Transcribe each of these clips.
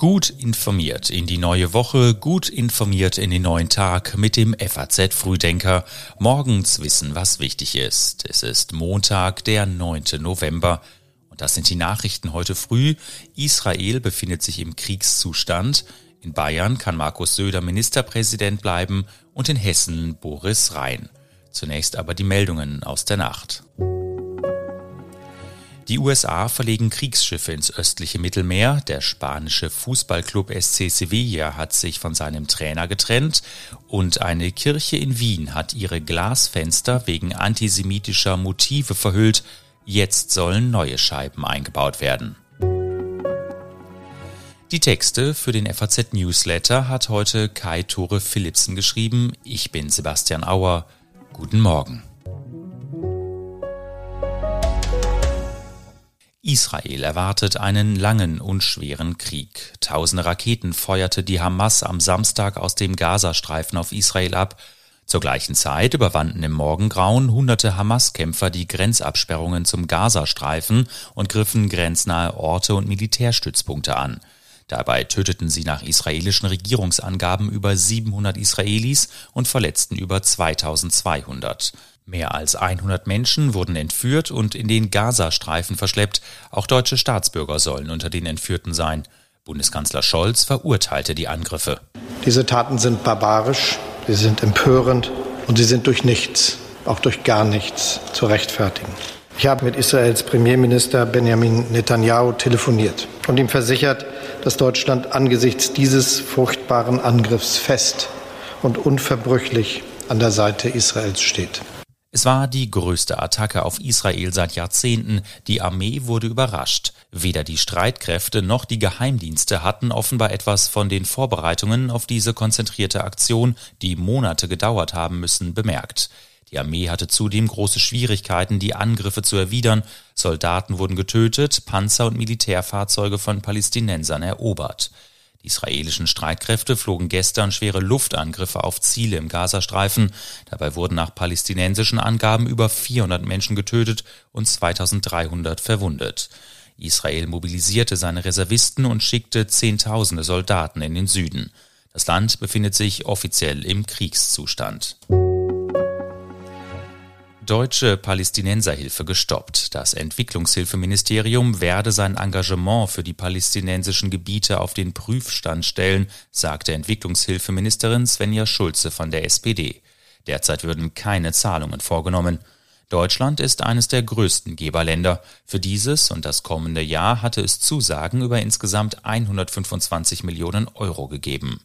Gut informiert in die neue Woche, gut informiert in den neuen Tag mit dem FAZ Frühdenker. Morgens wissen, was wichtig ist. Es ist Montag, der 9. November. Und das sind die Nachrichten heute früh. Israel befindet sich im Kriegszustand. In Bayern kann Markus Söder Ministerpräsident bleiben und in Hessen Boris Rhein. Zunächst aber die Meldungen aus der Nacht. Die USA verlegen Kriegsschiffe ins östliche Mittelmeer. Der spanische Fußballclub SC Sevilla hat sich von seinem Trainer getrennt und eine Kirche in Wien hat ihre Glasfenster wegen antisemitischer Motive verhüllt. Jetzt sollen neue Scheiben eingebaut werden. Die Texte für den FAZ Newsletter hat heute Kai Tore Philipsen geschrieben. Ich bin Sebastian Auer. Guten Morgen. Israel erwartet einen langen und schweren Krieg. Tausende Raketen feuerte die Hamas am Samstag aus dem Gazastreifen auf Israel ab. Zur gleichen Zeit überwanden im Morgengrauen hunderte Hamas-Kämpfer die Grenzabsperrungen zum Gazastreifen und griffen grenznahe Orte und Militärstützpunkte an. Dabei töteten sie nach israelischen Regierungsangaben über 700 Israelis und verletzten über 2200. Mehr als 100 Menschen wurden entführt und in den Gazastreifen verschleppt. Auch deutsche Staatsbürger sollen unter den Entführten sein. Bundeskanzler Scholz verurteilte die Angriffe. Diese Taten sind barbarisch, sie sind empörend und sie sind durch nichts, auch durch gar nichts zu rechtfertigen. Ich habe mit Israels Premierminister Benjamin Netanyahu telefoniert und ihm versichert, dass Deutschland angesichts dieses furchtbaren Angriffs fest und unverbrüchlich an der Seite Israels steht. Es war die größte Attacke auf Israel seit Jahrzehnten. Die Armee wurde überrascht. Weder die Streitkräfte noch die Geheimdienste hatten offenbar etwas von den Vorbereitungen auf diese konzentrierte Aktion, die Monate gedauert haben müssen, bemerkt. Die Armee hatte zudem große Schwierigkeiten, die Angriffe zu erwidern. Soldaten wurden getötet, Panzer und Militärfahrzeuge von Palästinensern erobert. Die israelischen Streitkräfte flogen gestern schwere Luftangriffe auf Ziele im Gazastreifen. Dabei wurden nach palästinensischen Angaben über 400 Menschen getötet und 2300 verwundet. Israel mobilisierte seine Reservisten und schickte Zehntausende Soldaten in den Süden. Das Land befindet sich offiziell im Kriegszustand deutsche Palästinenserhilfe gestoppt. Das Entwicklungshilfeministerium werde sein Engagement für die palästinensischen Gebiete auf den Prüfstand stellen, sagte Entwicklungshilfeministerin Svenja Schulze von der SPD. Derzeit würden keine Zahlungen vorgenommen. Deutschland ist eines der größten Geberländer. Für dieses und das kommende Jahr hatte es Zusagen über insgesamt 125 Millionen Euro gegeben.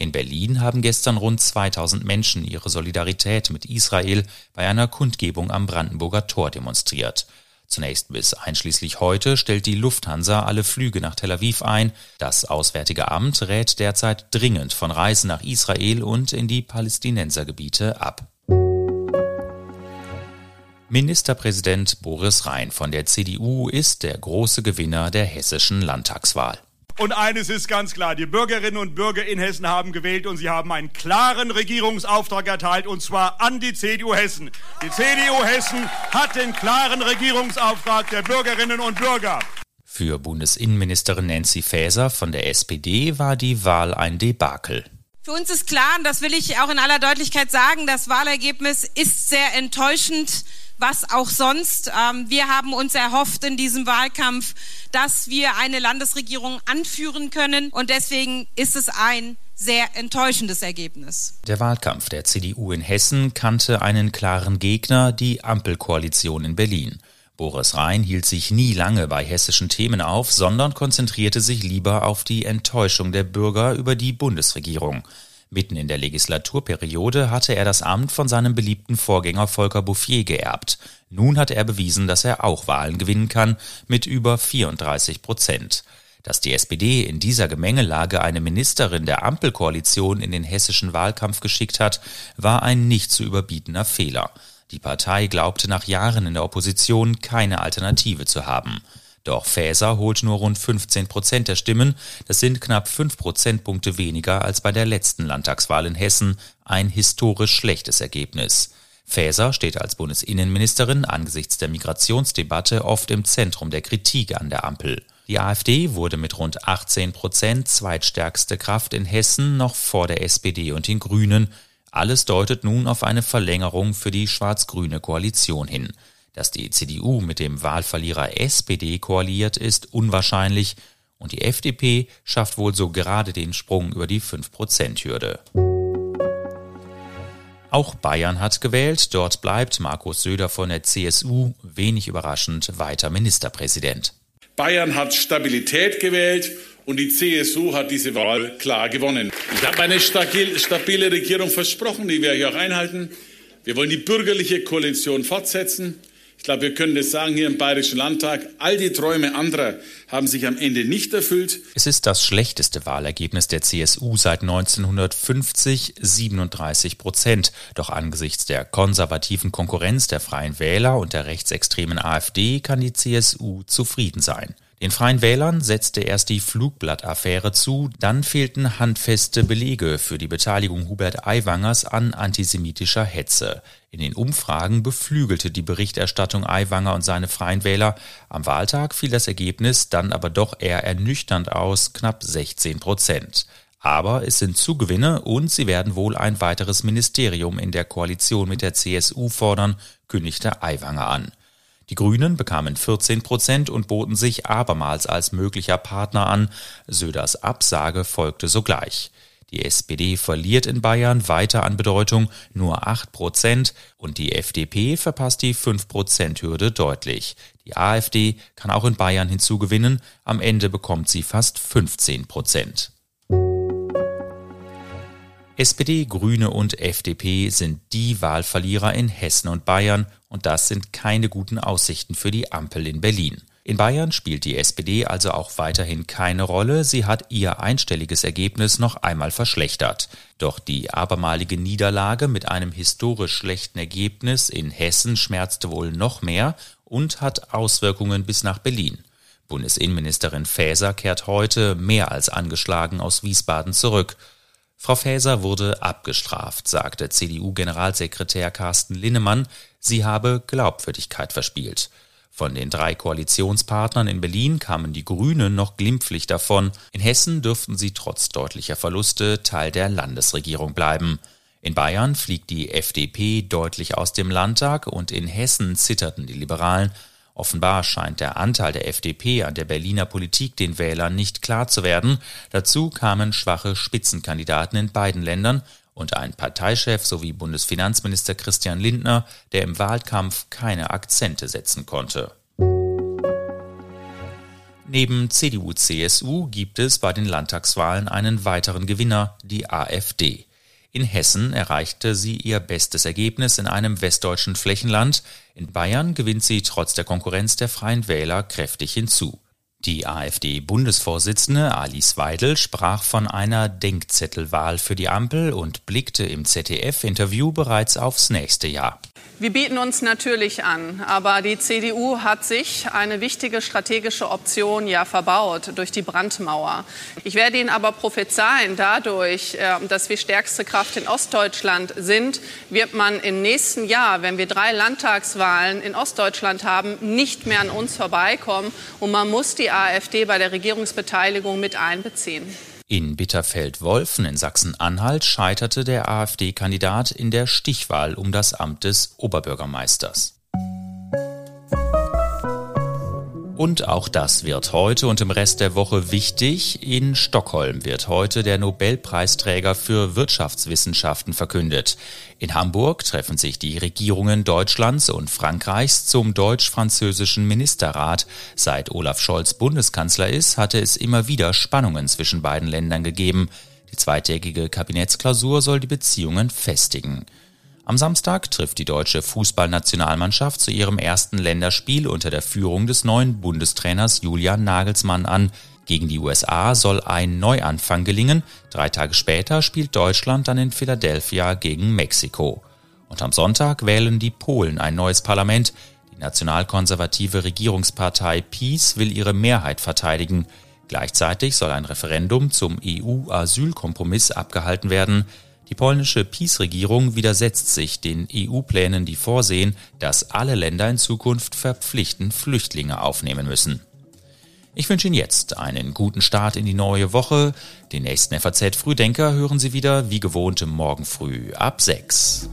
In Berlin haben gestern rund 2000 Menschen ihre Solidarität mit Israel bei einer Kundgebung am Brandenburger Tor demonstriert. Zunächst bis einschließlich heute stellt die Lufthansa alle Flüge nach Tel Aviv ein. Das Auswärtige Amt rät derzeit dringend von Reisen nach Israel und in die Palästinensergebiete ab. Ministerpräsident Boris Rhein von der CDU ist der große Gewinner der hessischen Landtagswahl. Und eines ist ganz klar, die Bürgerinnen und Bürger in Hessen haben gewählt und sie haben einen klaren Regierungsauftrag erteilt, und zwar an die CDU Hessen. Die CDU Hessen hat den klaren Regierungsauftrag der Bürgerinnen und Bürger. Für Bundesinnenministerin Nancy Faeser von der SPD war die Wahl ein Debakel. Für uns ist klar, und das will ich auch in aller Deutlichkeit sagen, das Wahlergebnis ist sehr enttäuschend was auch sonst. Ähm, wir haben uns erhofft in diesem Wahlkampf, dass wir eine Landesregierung anführen können. Und deswegen ist es ein sehr enttäuschendes Ergebnis. Der Wahlkampf der CDU in Hessen kannte einen klaren Gegner, die Ampelkoalition in Berlin. Boris Rhein hielt sich nie lange bei hessischen Themen auf, sondern konzentrierte sich lieber auf die Enttäuschung der Bürger über die Bundesregierung. Mitten in der Legislaturperiode hatte er das Amt von seinem beliebten Vorgänger Volker Bouffier geerbt. Nun hat er bewiesen, dass er auch Wahlen gewinnen kann mit über 34 Prozent. Dass die SPD in dieser Gemengelage eine Ministerin der Ampelkoalition in den hessischen Wahlkampf geschickt hat, war ein nicht zu überbietender Fehler. Die Partei glaubte nach Jahren in der Opposition keine Alternative zu haben. Doch Faeser holt nur rund 15 Prozent der Stimmen. Das sind knapp fünf Prozentpunkte weniger als bei der letzten Landtagswahl in Hessen. Ein historisch schlechtes Ergebnis. Faeser steht als Bundesinnenministerin angesichts der Migrationsdebatte oft im Zentrum der Kritik an der Ampel. Die AfD wurde mit rund 18 Prozent zweitstärkste Kraft in Hessen noch vor der SPD und den Grünen. Alles deutet nun auf eine Verlängerung für die schwarz-grüne Koalition hin. Dass die CDU mit dem Wahlverlierer SPD koaliert, ist unwahrscheinlich und die FDP schafft wohl so gerade den Sprung über die 5-Prozent-Hürde. Auch Bayern hat gewählt. Dort bleibt Markus Söder von der CSU wenig überraschend weiter Ministerpräsident. Bayern hat Stabilität gewählt und die CSU hat diese Wahl klar gewonnen. Ich habe eine stabile Regierung versprochen, die werde ich auch einhalten. Wir wollen die bürgerliche Koalition fortsetzen. Ich glaube, wir können das sagen hier im Bayerischen Landtag. All die Träume anderer haben sich am Ende nicht erfüllt. Es ist das schlechteste Wahlergebnis der CSU seit 1950, 37 Prozent. Doch angesichts der konservativen Konkurrenz der Freien Wähler und der rechtsextremen AfD kann die CSU zufrieden sein. Den Freien Wählern setzte erst die Flugblattaffäre zu, dann fehlten handfeste Belege für die Beteiligung Hubert Aiwangers an antisemitischer Hetze. In den Umfragen beflügelte die Berichterstattung Aiwanger und seine Freien Wähler. Am Wahltag fiel das Ergebnis dann aber doch eher ernüchternd aus, knapp 16 Prozent. Aber es sind Zugewinne und sie werden wohl ein weiteres Ministerium in der Koalition mit der CSU fordern, kündigte Aiwanger an. Die Grünen bekamen 14 Prozent und boten sich abermals als möglicher Partner an. Söders Absage folgte sogleich. Die SPD verliert in Bayern weiter an Bedeutung, nur 8 Prozent, und die FDP verpasst die 5-Prozent-Hürde deutlich. Die AfD kann auch in Bayern hinzugewinnen, am Ende bekommt sie fast 15 Prozent. SPD, Grüne und FDP sind die Wahlverlierer in Hessen und Bayern und das sind keine guten Aussichten für die Ampel in Berlin. In Bayern spielt die SPD also auch weiterhin keine Rolle, sie hat ihr einstelliges Ergebnis noch einmal verschlechtert. Doch die abermalige Niederlage mit einem historisch schlechten Ergebnis in Hessen schmerzte wohl noch mehr und hat Auswirkungen bis nach Berlin. Bundesinnenministerin Faeser kehrt heute mehr als angeschlagen aus Wiesbaden zurück. Frau Faeser wurde abgestraft, sagte CDU-Generalsekretär Carsten Linnemann, sie habe Glaubwürdigkeit verspielt. Von den drei Koalitionspartnern in Berlin kamen die Grünen noch glimpflich davon. In Hessen dürften sie trotz deutlicher Verluste Teil der Landesregierung bleiben. In Bayern fliegt die FDP deutlich aus dem Landtag und in Hessen zitterten die Liberalen. Offenbar scheint der Anteil der FDP an der Berliner Politik den Wählern nicht klar zu werden. Dazu kamen schwache Spitzenkandidaten in beiden Ländern und ein Parteichef sowie Bundesfinanzminister Christian Lindner, der im Wahlkampf keine Akzente setzen konnte. Neben CDU-CSU gibt es bei den Landtagswahlen einen weiteren Gewinner, die AfD. In Hessen erreichte sie ihr bestes Ergebnis in einem westdeutschen Flächenland. In Bayern gewinnt sie trotz der Konkurrenz der Freien Wähler kräftig hinzu. Die AfD-Bundesvorsitzende Alice Weidel sprach von einer Denkzettelwahl für die Ampel und blickte im ZDF-Interview bereits aufs nächste Jahr. Wir bieten uns natürlich an, aber die CDU hat sich eine wichtige strategische Option ja verbaut durch die Brandmauer. Ich werde Ihnen aber prophezeien, dadurch, ähm, dass wir stärkste Kraft in Ostdeutschland sind, wird man im nächsten Jahr, wenn wir drei Landtagswahlen in Ostdeutschland haben, nicht mehr an uns vorbeikommen und man muss AfD bei der Regierungsbeteiligung mit einbeziehen. In Bitterfeld-Wolfen in Sachsen-Anhalt scheiterte der AfD-Kandidat in der Stichwahl um das Amt des Oberbürgermeisters. Und auch das wird heute und im Rest der Woche wichtig. In Stockholm wird heute der Nobelpreisträger für Wirtschaftswissenschaften verkündet. In Hamburg treffen sich die Regierungen Deutschlands und Frankreichs zum deutsch-französischen Ministerrat. Seit Olaf Scholz Bundeskanzler ist, hatte es immer wieder Spannungen zwischen beiden Ländern gegeben. Die zweitägige Kabinettsklausur soll die Beziehungen festigen. Am Samstag trifft die deutsche Fußballnationalmannschaft zu ihrem ersten Länderspiel unter der Führung des neuen Bundestrainers Julian Nagelsmann an. Gegen die USA soll ein Neuanfang gelingen. Drei Tage später spielt Deutschland dann in Philadelphia gegen Mexiko. Und am Sonntag wählen die Polen ein neues Parlament. Die nationalkonservative Regierungspartei PiS will ihre Mehrheit verteidigen. Gleichzeitig soll ein Referendum zum EU-Asylkompromiss abgehalten werden. Die polnische PiS-Regierung widersetzt sich den EU-Plänen, die vorsehen, dass alle Länder in Zukunft verpflichtend Flüchtlinge aufnehmen müssen. Ich wünsche Ihnen jetzt einen guten Start in die neue Woche. Den nächsten FAZ Frühdenker hören Sie wieder wie gewohnt morgen früh ab 6.